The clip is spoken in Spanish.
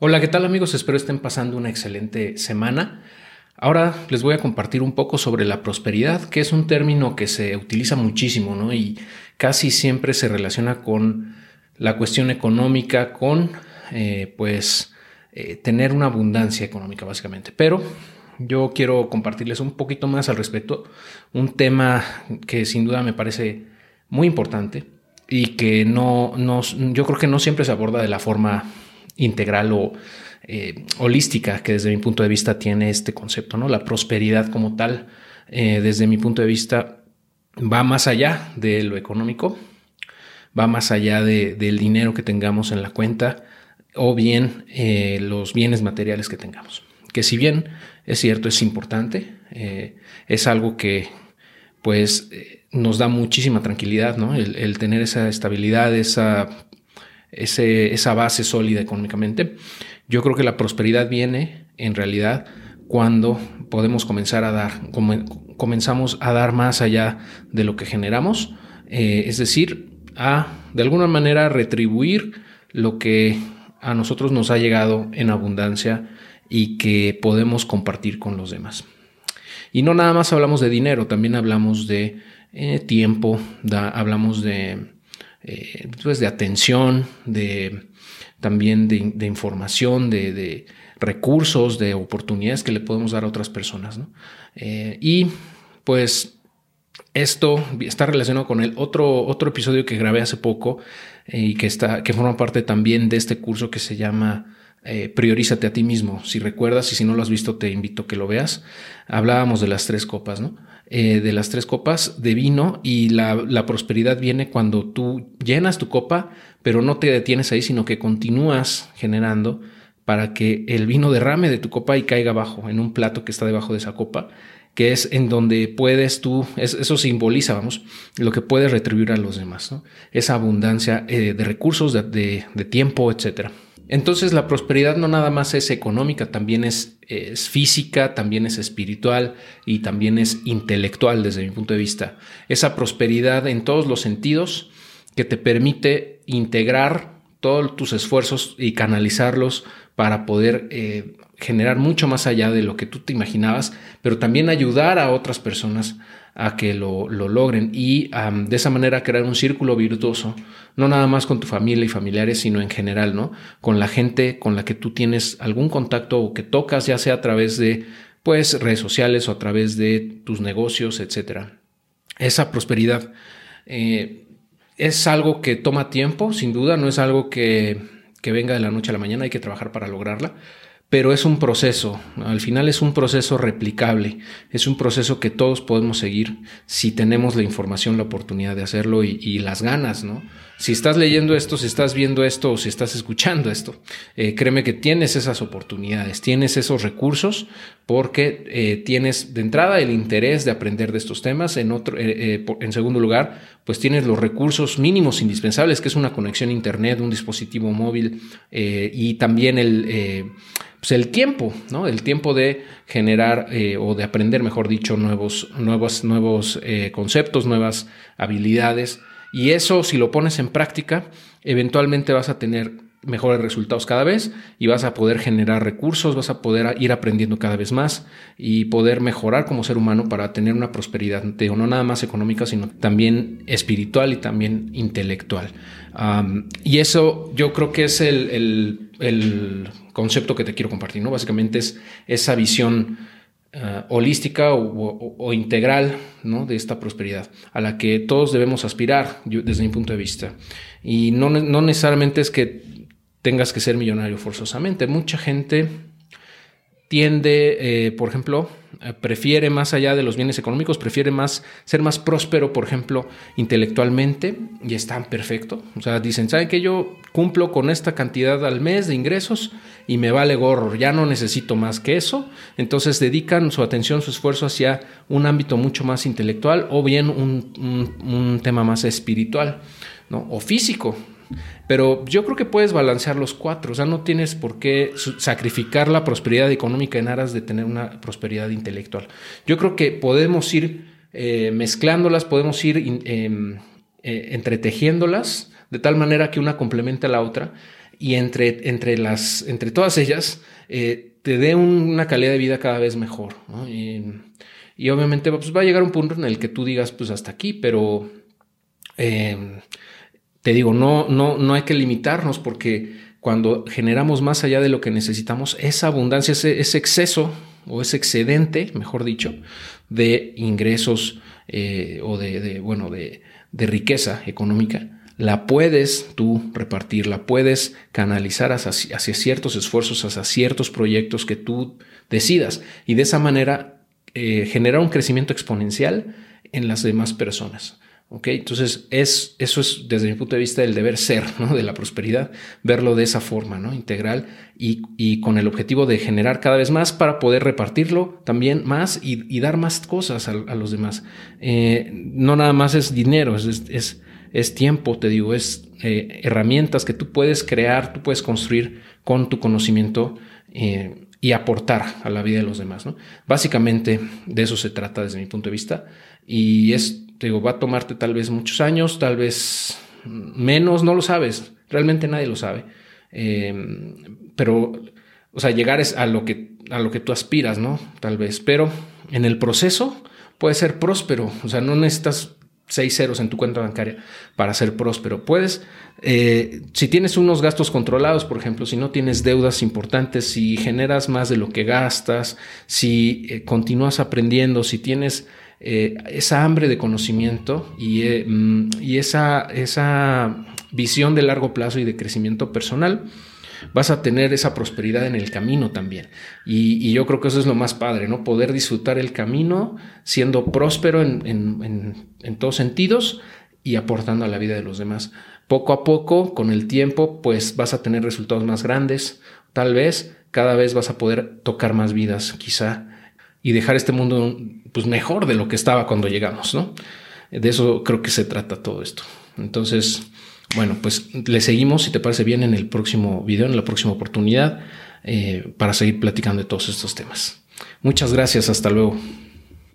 Hola, ¿qué tal amigos? Espero estén pasando una excelente semana. Ahora les voy a compartir un poco sobre la prosperidad, que es un término que se utiliza muchísimo, ¿no? Y casi siempre se relaciona con la cuestión económica, con, eh, pues, eh, tener una abundancia económica, básicamente. Pero yo quiero compartirles un poquito más al respecto, un tema que sin duda me parece muy importante y que no, no yo creo que no siempre se aborda de la forma integral o eh, holística que desde mi punto de vista tiene este concepto, ¿no? La prosperidad como tal, eh, desde mi punto de vista, va más allá de lo económico, va más allá del dinero que tengamos en la cuenta o bien eh, los bienes materiales que tengamos. Que si bien es cierto, es importante, es algo que pues nos da muchísima tranquilidad, ¿no? el tener esa estabilidad, esa esa base sólida económicamente. Yo creo que la prosperidad viene en realidad cuando podemos comenzar a dar, comenzamos a dar más allá de lo que generamos, eh, es decir, a de alguna manera retribuir lo que a nosotros nos ha llegado en abundancia y que podemos compartir con los demás. Y no nada más hablamos de dinero, también hablamos de eh, tiempo, hablamos de eh, pues de atención, de, también de, información, de, recursos, de oportunidades que le podemos dar a otras personas. Eh, y pues esto está relacionado con el otro, otro episodio que grabé hace poco eh, y que, está, que forma parte también de este curso que se llama Priorízate a ti mismo. Si recuerdas y si no lo has visto, te invito a que lo veas. Hablábamos de las tres copas, ¿no? Eh, de las tres copas de vino y la, prosperidad viene cuando tú llenas tu copa, pero no te detienes ahí, sino que continúas generando para que el vino derrame de tu copa y caiga abajo, en un plato que está debajo de esa copa, que es en donde puedes tú, eso simboliza, vamos, lo que puedes retribuir a los demás, esa abundancia eh, de recursos, de, de tiempo, etcétera. Entonces la prosperidad no nada más es económica, también es, es, física, también es espiritual y también es intelectual desde mi punto de vista. Esa prosperidad en todos los sentidos que te permite integrar todos tus esfuerzos y canalizarlos para poder eh, generar mucho más allá de lo que tú te imaginabas, pero también ayudar a otras personas a que lo, logren y de esa manera crear un círculo virtuoso, no nada más con tu familia y familiares, sino en general, ¿no? Con la gente con la que tú tienes algún contacto o que tocas, ya sea a través de pues redes sociales o a través de tus negocios, etcétera. Esa prosperidad eh, es algo que toma tiempo, sin duda, no es algo que, que venga de la noche a la mañana, hay que trabajar para lograrla pero es un proceso, al final es un proceso replicable, es un proceso que todos podemos seguir si tenemos la información, la oportunidad de hacerlo y, las ganas, ¿no? Si estás leyendo esto, si estás viendo esto o si estás escuchando esto, eh, créeme que tienes esas oportunidades, tienes esos recursos porque eh, tienes de entrada el interés de aprender de estos temas, en, otro, eh, en segundo lugar, pues tienes los recursos mínimos indispensables, que es una conexión a Internet, un dispositivo móvil y también el pues el tiempo, ¿no? El tiempo de generar eh, o de aprender, mejor dicho, nuevos, nuevos, nuevos eh, conceptos, nuevas habilidades. Y eso, si lo pones en práctica, eventualmente vas a tener mejores resultados cada vez y vas a poder generar recursos, vas a poder ir aprendiendo cada vez más y poder mejorar como ser humano para tener una prosperidad, no nada más económica, sino también espiritual y también intelectual. y eso yo creo que es el, concepto que te quiero compartir, ¿no? Básicamente es esa visión ah, holística o, integral ¿no? de esta prosperidad a la que todos debemos aspirar desde mi punto de vista. Y no, no necesariamente es que tengas que ser millonario forzosamente. Mucha gente tiende, eh, por ejemplo, eh, prefiere más allá de los bienes económicos, prefiere más ser más próspero, por ejemplo, intelectualmente y están perfecto. O sea, dicen, ¿saben que yo cumplo con esta cantidad al mes de ingresos y me vale gorro, ya no necesito más que eso? Entonces dedican su atención, su esfuerzo hacia un ámbito mucho más intelectual o bien un, un tema más espiritual, ¿no? O físico. Pero yo creo que puedes balancear los cuatro, o sea, no tienes por qué sacrificar la prosperidad económica en aras de tener una prosperidad intelectual. Yo creo que podemos ir eh, mezclándolas, podemos ir em, eh, entretejiéndolas de tal manera que una complemente a la otra y entre, entre, las, entre todas ellas eh, te dé una calidad de vida cada vez mejor. Y, obviamente pues, va a llegar un punto en el que tú digas, pues hasta aquí, pero eh, te digo, no, no, no hay que limitarnos porque cuando generamos más allá de lo que necesitamos, esa abundancia, ese, exceso o ese excedente, mejor dicho, de ingresos eh, o de, bueno, de, riqueza económica, la puedes tú repartir, la puedes canalizar hacia, ciertos esfuerzos, hacia ciertos proyectos que tú decidas y de esa manera eh, generar un crecimiento exponencial en las demás personas. ¿Ok? Entonces, es, eso es desde mi punto de vista el deber ser ¿no? de la prosperidad, verlo de esa forma ¿no? integral y, con el objetivo de generar cada vez más para poder repartirlo también más y, dar más cosas a, los demás. Eh, no nada más es dinero, es, es es tiempo, te digo, es eh, herramientas que tú puedes crear, tú puedes construir con tu conocimiento eh, y aportar a la vida de los demás. ¿no? Básicamente de eso se trata desde mi punto de vista y es, te digo, va a tomarte tal vez muchos años, tal vez menos, no lo sabes, realmente nadie lo sabe. Eh, pero, o sea, llegar es a lo que, a lo que tú aspiras, ¿no? Tal vez, pero en el proceso puede ser próspero, o sea, no necesitas seis ceros en tu cuenta bancaria para ser próspero. Puedes, eh, si tienes unos gastos controlados, por ejemplo, si no tienes deudas importantes, si generas más de lo que gastas, si eh, continúas aprendiendo, si tienes eh, esa hambre de conocimiento y, mm, y esa, esa visión de largo plazo y de crecimiento personal, vas a tener esa prosperidad en el camino también. Y, yo creo que eso es lo más padre, ¿no? Poder disfrutar el camino siendo próspero en, todos sentidos y aportando a la vida de los demás. Poco a poco, con el tiempo, pues vas a tener resultados más grandes. Tal vez cada vez vas a poder tocar más vidas, quizá, y dejar este mundo pues, mejor de lo que estaba cuando llegamos, ¿no? De eso creo que se trata todo esto. Entonces, bueno, pues le seguimos, si te parece bien, en el próximo video, en la próxima oportunidad, eh, para seguir platicando de todos estos temas. Muchas gracias, hasta luego.